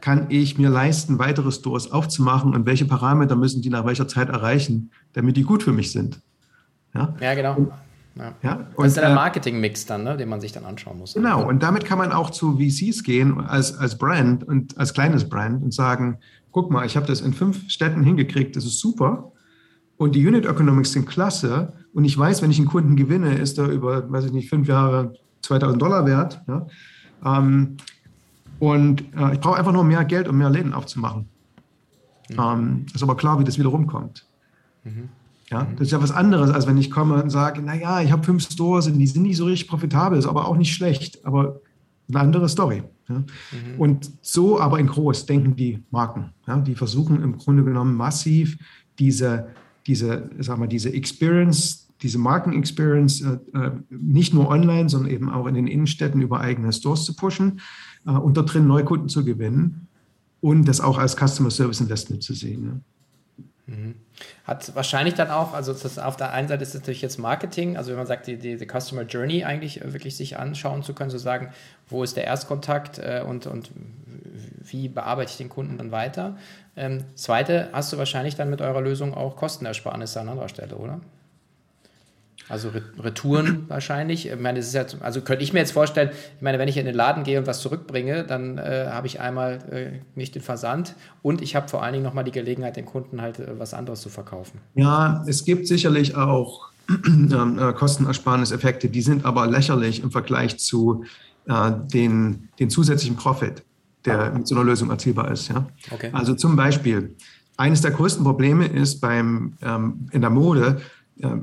kann ich mir leisten, weitere Stores aufzumachen und welche Parameter müssen die nach welcher Zeit erreichen, damit die gut für mich sind. Ja, ja genau. Und, ja. Ja, das ist ja der äh, Marketing-Mix dann, ne, den man sich dann anschauen muss. Genau, und damit kann man auch zu VCs gehen als, als Brand und als kleines Brand und sagen, guck mal, ich habe das in fünf Städten hingekriegt, das ist super. Und die Unit Economics sind klasse. Und ich weiß, wenn ich einen Kunden gewinne, ist er über, weiß ich nicht, fünf Jahre 2000 Dollar wert. Ja? Ähm, und äh, ich brauche einfach nur mehr Geld, um mehr Läden aufzumachen. Mhm. Ähm, ist aber klar, wie das wieder rumkommt. Mhm. Ja, das ist ja was anderes, als wenn ich komme und sage, naja, ich habe fünf Stores und die sind nicht so richtig profitabel, ist aber auch nicht schlecht, aber eine andere Story. Ja. Mhm. Und so aber in groß denken die Marken. Ja. Die versuchen im Grunde genommen massiv diese, diese, sag mal, diese Experience, diese Marken-Experience äh, äh, nicht nur online, sondern eben auch in den Innenstädten über eigene Stores zu pushen äh, und dort drin Neukunden zu gewinnen und das auch als Customer Service Investment zu sehen. Mhm. Hat wahrscheinlich dann auch, also auf der einen Seite ist natürlich jetzt Marketing, also wenn man sagt, die, die, die Customer Journey eigentlich äh, wirklich sich anschauen zu können, zu sagen, wo ist der Erstkontakt äh, und, und wie bearbeite ich den Kunden dann weiter. Ähm, zweite, hast du wahrscheinlich dann mit eurer Lösung auch Kostenersparnisse an anderer Stelle, oder? Also Retouren [CLEARS THROAT] wahrscheinlich. Ich meine, das ist ja, also könnte ich mir jetzt vorstellen, ich meine, wenn ich in den Laden gehe und was zurückbringe, dann äh, habe ich einmal äh, nicht den Versand und ich habe vor allen Dingen nochmal die Gelegenheit, den Kunden halt äh, was anderes zu verkaufen. Ja, es gibt sicherlich auch [CLEARS THROAT] ähm, äh, Kostenersparniseffekte, die sind aber lächerlich im Vergleich zu äh, den, den zusätzlichen Profit, der mit so einer Lösung erzielbar ist. Ja? Okay. Also zum Beispiel, eines der größten Probleme ist beim, ähm, in der Mode,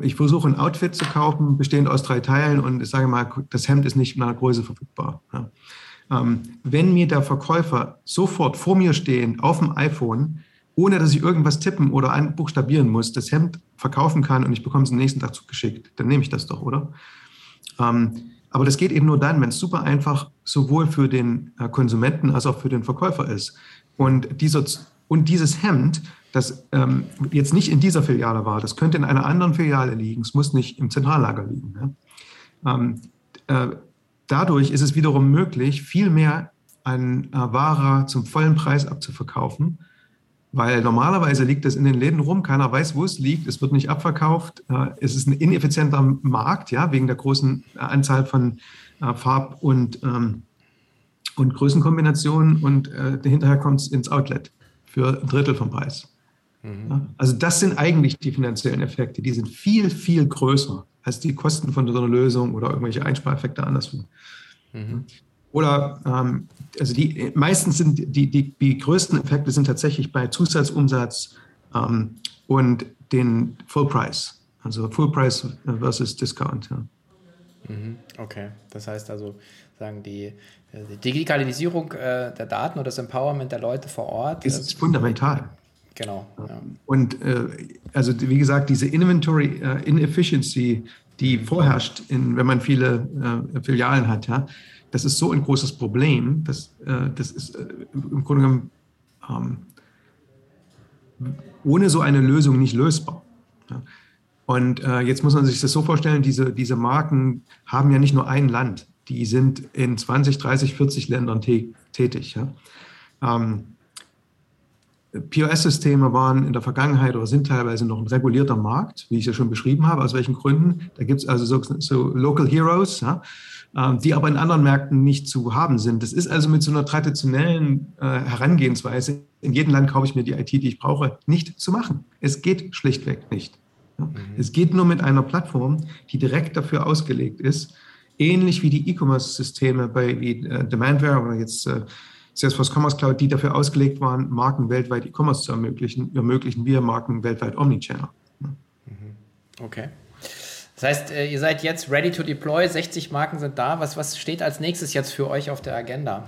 ich versuche ein Outfit zu kaufen, bestehend aus drei Teilen und ich sage mal, das Hemd ist nicht in einer Größe verfügbar. Ja. Ähm, wenn mir der Verkäufer sofort vor mir stehend auf dem iPhone, ohne dass ich irgendwas tippen oder buchstabieren muss, das Hemd verkaufen kann und ich bekomme es am nächsten Tag zugeschickt, dann nehme ich das doch, oder? Ähm, aber das geht eben nur dann, wenn es super einfach sowohl für den äh, Konsumenten als auch für den Verkäufer ist. Und, dieser, und dieses Hemd das ähm, jetzt nicht in dieser Filiale war, das könnte in einer anderen Filiale liegen, es muss nicht im Zentrallager liegen. Ja? Ähm, äh, dadurch ist es wiederum möglich, viel mehr an äh, Ware zum vollen Preis abzuverkaufen, weil normalerweise liegt es in den Läden rum, keiner weiß, wo es liegt, es wird nicht abverkauft, äh, es ist ein ineffizienter Markt, ja, wegen der großen äh, Anzahl von äh, Farb- und, ähm, und Größenkombinationen. Und äh, hinterher kommt es ins Outlet für ein Drittel vom Preis. Mhm. Also das sind eigentlich die finanziellen Effekte. Die sind viel, viel größer als die Kosten von so einer Lösung oder irgendwelche Einspareffekte anderswo. Mhm. Oder ähm, also die meistens sind die, die, die größten Effekte sind tatsächlich bei Zusatzumsatz ähm, und den Full Price, also Full Price versus Discount. Ja. Mhm. Okay, das heißt also, sagen die, die Digitalisierung äh, der Daten oder das Empowerment der Leute vor Ort ist fundamental. Genau. Ja. Und äh, also wie gesagt, diese Inventory äh, Inefficiency, die vorherrscht, in, wenn man viele äh, Filialen hat, ja, das ist so ein großes Problem, dass äh, das ist äh, im Grunde genommen ähm, ohne so eine Lösung nicht lösbar. Ja. Und äh, jetzt muss man sich das so vorstellen, diese, diese Marken haben ja nicht nur ein Land, die sind in 20, 30, 40 Ländern tätig. Ja. Ähm, POS-Systeme waren in der Vergangenheit oder sind teilweise noch ein regulierter Markt, wie ich ja schon beschrieben habe. Aus welchen Gründen? Da gibt es also so, so, Local Heroes, ja, ähm, die aber in anderen Märkten nicht zu haben sind. Das ist also mit so einer traditionellen äh, Herangehensweise, in jedem Land kaufe ich mir die IT, die ich brauche, nicht zu machen. Es geht schlichtweg nicht. Ja. Mhm. Es geht nur mit einer Plattform, die direkt dafür ausgelegt ist, ähnlich wie die E-Commerce-Systeme bei wie, äh, Demandware oder jetzt äh, Salesforce Commerce Cloud, die dafür ausgelegt waren, Marken weltweit E-Commerce zu ermöglichen, ermöglichen wir Marken weltweit Omnichannel. Mhm. Okay. Das heißt, äh, ihr seid jetzt ready to deploy, 60 Marken sind da. Was, was steht als nächstes jetzt für euch auf der Agenda?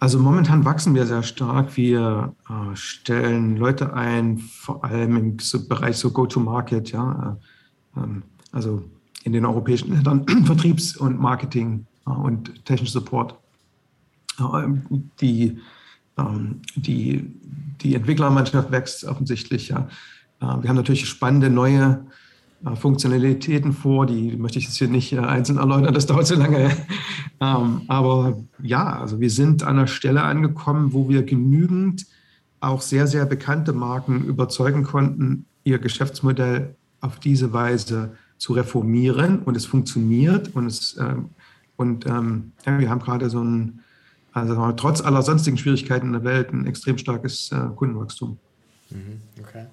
Also momentan wachsen wir sehr stark. Wir äh, stellen Leute ein, vor allem im Bereich so Go-to-Market, ja, äh, ähm, also in den europäischen Ländern [CLEARS THROAT] Vertriebs- und Marketing äh, und technischer Support. Die, ähm, die, die Entwicklermannschaft wächst offensichtlich. Äh, wir haben natürlich spannende neue äh, Funktionalitäten vor, die möchte ich jetzt hier nicht einzeln erläutern, das [LAUGHS] dauert zu lange. Ähm, aber ja, also wir sind an einer Stelle angekommen, wo wir genügend auch sehr, sehr bekannte Marken überzeugen konnten, ihr Geschäftsmodell auf diese Weise zu reformieren und es funktioniert und es ähm, und ähm, ja, wir haben gerade so ein also trotz aller sonstigen Schwierigkeiten in der Welt ein extrem starkes äh, Kundenwachstum. Mhm, okay.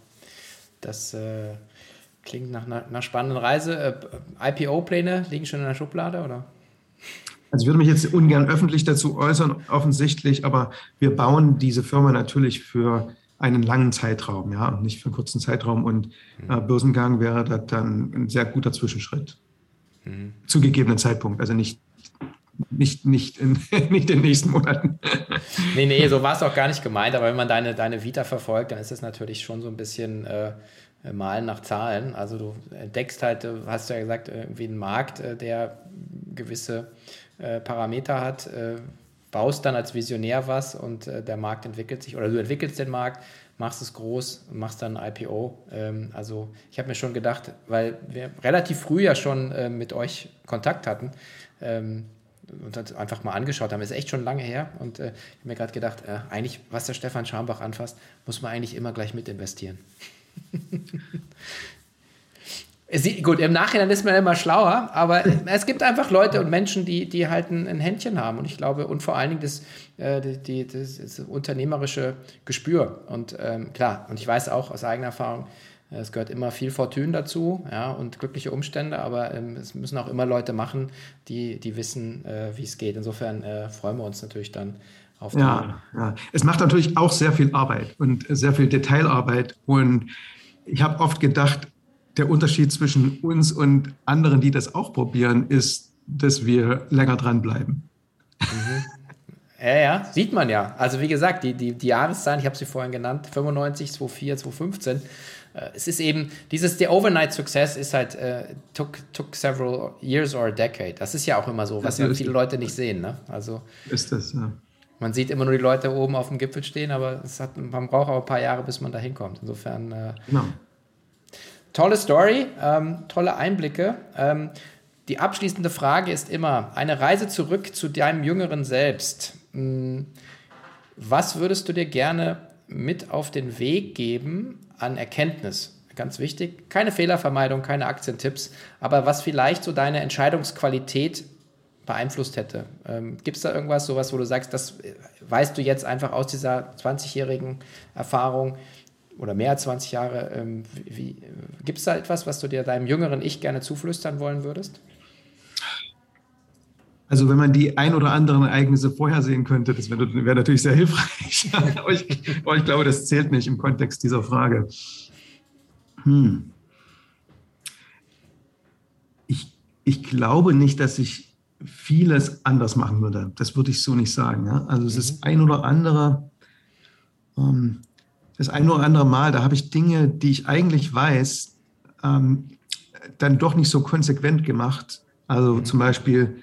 Das äh, klingt nach einer, einer, spannenden Reise. Äh, IPO-Pläne liegen schon in der Schublade, oder? Also ich würde mich jetzt ungern öffentlich dazu äußern, offensichtlich, aber wir bauen diese Firma natürlich für einen langen Zeitraum, ja, und nicht für einen kurzen Zeitraum. Und äh, mhm. Börsengang wäre das dann ein sehr guter Zwischenschritt. Mhm. Zu gegebenen Zeitpunkt. Also nicht nicht, nicht, in, [LAUGHS] nicht in den nächsten Monaten. [LAUGHS] nee, nee, so war es auch gar nicht gemeint, aber wenn man deine, deine Vita verfolgt, dann ist es natürlich schon so ein bisschen äh, Malen nach Zahlen. Also du entdeckst halt, du hast ja gesagt, irgendwie einen Markt, äh, der gewisse äh, Parameter hat, äh, baust dann als Visionär was und äh, der Markt entwickelt sich oder du entwickelst den Markt, machst es groß, machst dann ein IPO. Ähm, also ich habe mir schon gedacht, weil wir relativ früh ja schon äh, mit euch Kontakt hatten, ähm, und uns einfach mal angeschaut haben. Das ist echt schon lange her und äh, ich habe mir gerade gedacht, äh, eigentlich, was der Stefan Schambach anfasst, muss man eigentlich immer gleich mit investieren. [LAUGHS] Sie, gut, im Nachhinein ist man immer schlauer, aber [LAUGHS] es gibt einfach Leute und Menschen, die, die halt ein, ein Händchen haben. Und ich glaube, und vor allen Dingen das, äh, die, das, das unternehmerische Gespür. Und ähm, klar, und ich weiß auch aus eigener Erfahrung, es gehört immer viel Fortune dazu ja, und glückliche Umstände, aber ähm, es müssen auch immer Leute machen, die, die wissen, äh, wie es geht. Insofern äh, freuen wir uns natürlich dann auf die. Ja, ja, es macht natürlich auch sehr viel Arbeit und sehr viel Detailarbeit. Und ich habe oft gedacht, der Unterschied zwischen uns und anderen, die das auch probieren, ist, dass wir länger dranbleiben. Mhm. Ja, ja, sieht man ja. Also wie gesagt, die, die, die Jahreszahlen, ich habe sie vorhin genannt, 95, 24, 2015. Es ist eben, dieses, der Overnight Success ist halt, uh, took, took several years or a decade. Das ist ja auch immer so, was ja viele Leute nicht sehen. Ne? Also, ist das, ja. Man sieht immer nur die Leute oben auf dem Gipfel stehen, aber es hat, man braucht auch ein paar Jahre, bis man da hinkommt. Insofern, äh, genau. Tolle Story, ähm, tolle Einblicke. Ähm, die abschließende Frage ist immer, eine Reise zurück zu deinem jüngeren Selbst. Hm, was würdest du dir gerne mit auf den Weg geben an Erkenntnis? Ganz wichtig. Keine Fehlervermeidung, keine Aktientipps, aber was vielleicht so deine Entscheidungsqualität beeinflusst hätte. Ähm, Gibt es da irgendwas, sowas, wo du sagst, das weißt du jetzt einfach aus dieser 20-jährigen Erfahrung oder mehr als 20 Jahre? Ähm, Gibt es da etwas, was du dir deinem jüngeren Ich gerne zuflüstern wollen würdest? Also wenn man die ein oder anderen Ereignisse vorhersehen könnte, das wäre wär natürlich sehr hilfreich. [LAUGHS] [LAUGHS] aber, ich, aber, ich, glaube, das zählt nicht im Kontext dieser Frage. Hm. Ich, ich glaube nicht, dass ich vieles anders machen würde. Das würde ich so nicht sagen. Ja? Also es ist mhm. ein oder andere, ähm, das ein oder andere Mal, da habe ich Dinge, die ich eigentlich weiß, ähm, dann doch nicht so konsequent gemacht. Also mhm. zum Beispiel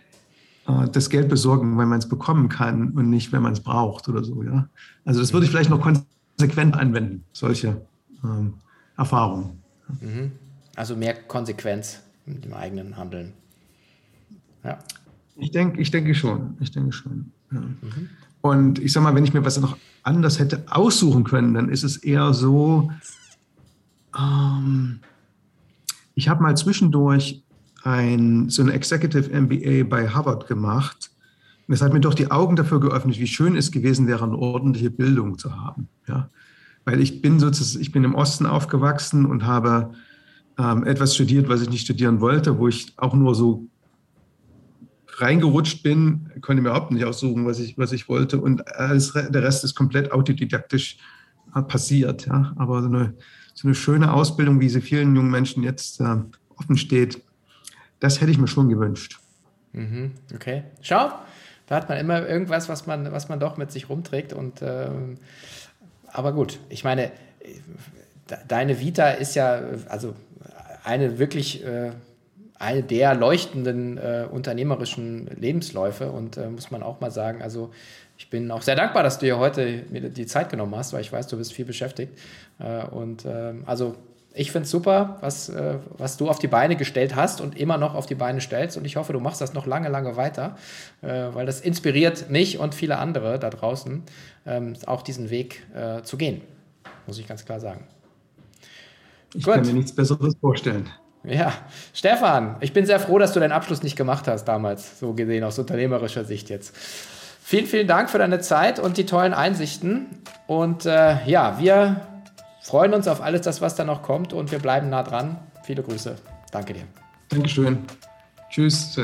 äh, das Geld besorgen, wenn man es bekommen kann und nicht, wenn man es braucht oder so. Ja? Also das würde ich vielleicht noch konsequent anwenden, solche ähm, Erfahrungen. Mhm. Also mehr Konsequenz im eigenen Handeln. Ja. Ich denke, ich denke schon. Ich denke schon. Ja. Mhm. Und ich sage mal, wenn ich mir was noch anders hätte aussuchen können, dann ist es eher so, ähm, ich habe mal zwischendurch ein, so ein Executive MBA bei Harvard gemacht. Das hat mir doch die Augen dafür geöffnet, wie schön es gewesen wäre, eine ordentliche Bildung zu haben. Ja? Weil ich bin sozusagen, ich bin im Osten aufgewachsen und habe ähm, etwas studiert, was ich nicht studieren wollte, wo ich auch nur so reingerutscht bin, konnte mir überhaupt nicht aussuchen, was ich, was ich wollte. Und alles, der Rest ist komplett autodidaktisch äh, passiert. Ja? Aber so eine, so eine schöne Ausbildung, wie sie vielen jungen Menschen jetzt äh, offen steht, das hätte ich mir schon gewünscht. Mhm, okay. Schau, da hat man immer irgendwas, was man, was man doch mit sich rumträgt. Und, ähm, aber gut, ich meine, deine Vita ist ja also eine wirklich äh, eine der leuchtenden äh, unternehmerischen Lebensläufe und äh, muss man auch mal sagen, also ich bin auch sehr dankbar, dass du dir heute mir die Zeit genommen hast, weil ich weiß, du bist viel beschäftigt. Äh, und ähm, also ich finde es super, was, äh, was du auf die Beine gestellt hast und immer noch auf die Beine stellst. Und ich hoffe, du machst das noch lange, lange weiter, äh, weil das inspiriert mich und viele andere da draußen, ähm, auch diesen Weg äh, zu gehen. Muss ich ganz klar sagen. Ich Gut. kann mir nichts Besseres vorstellen. Ja, Stefan, ich bin sehr froh, dass du deinen Abschluss nicht gemacht hast damals, so gesehen aus unternehmerischer Sicht jetzt. Vielen, vielen Dank für deine Zeit und die tollen Einsichten. Und äh, ja, wir freuen uns auf alles das, was da noch kommt und wir bleiben nah dran. Viele Grüße. Danke dir. Dankeschön. Tschüss.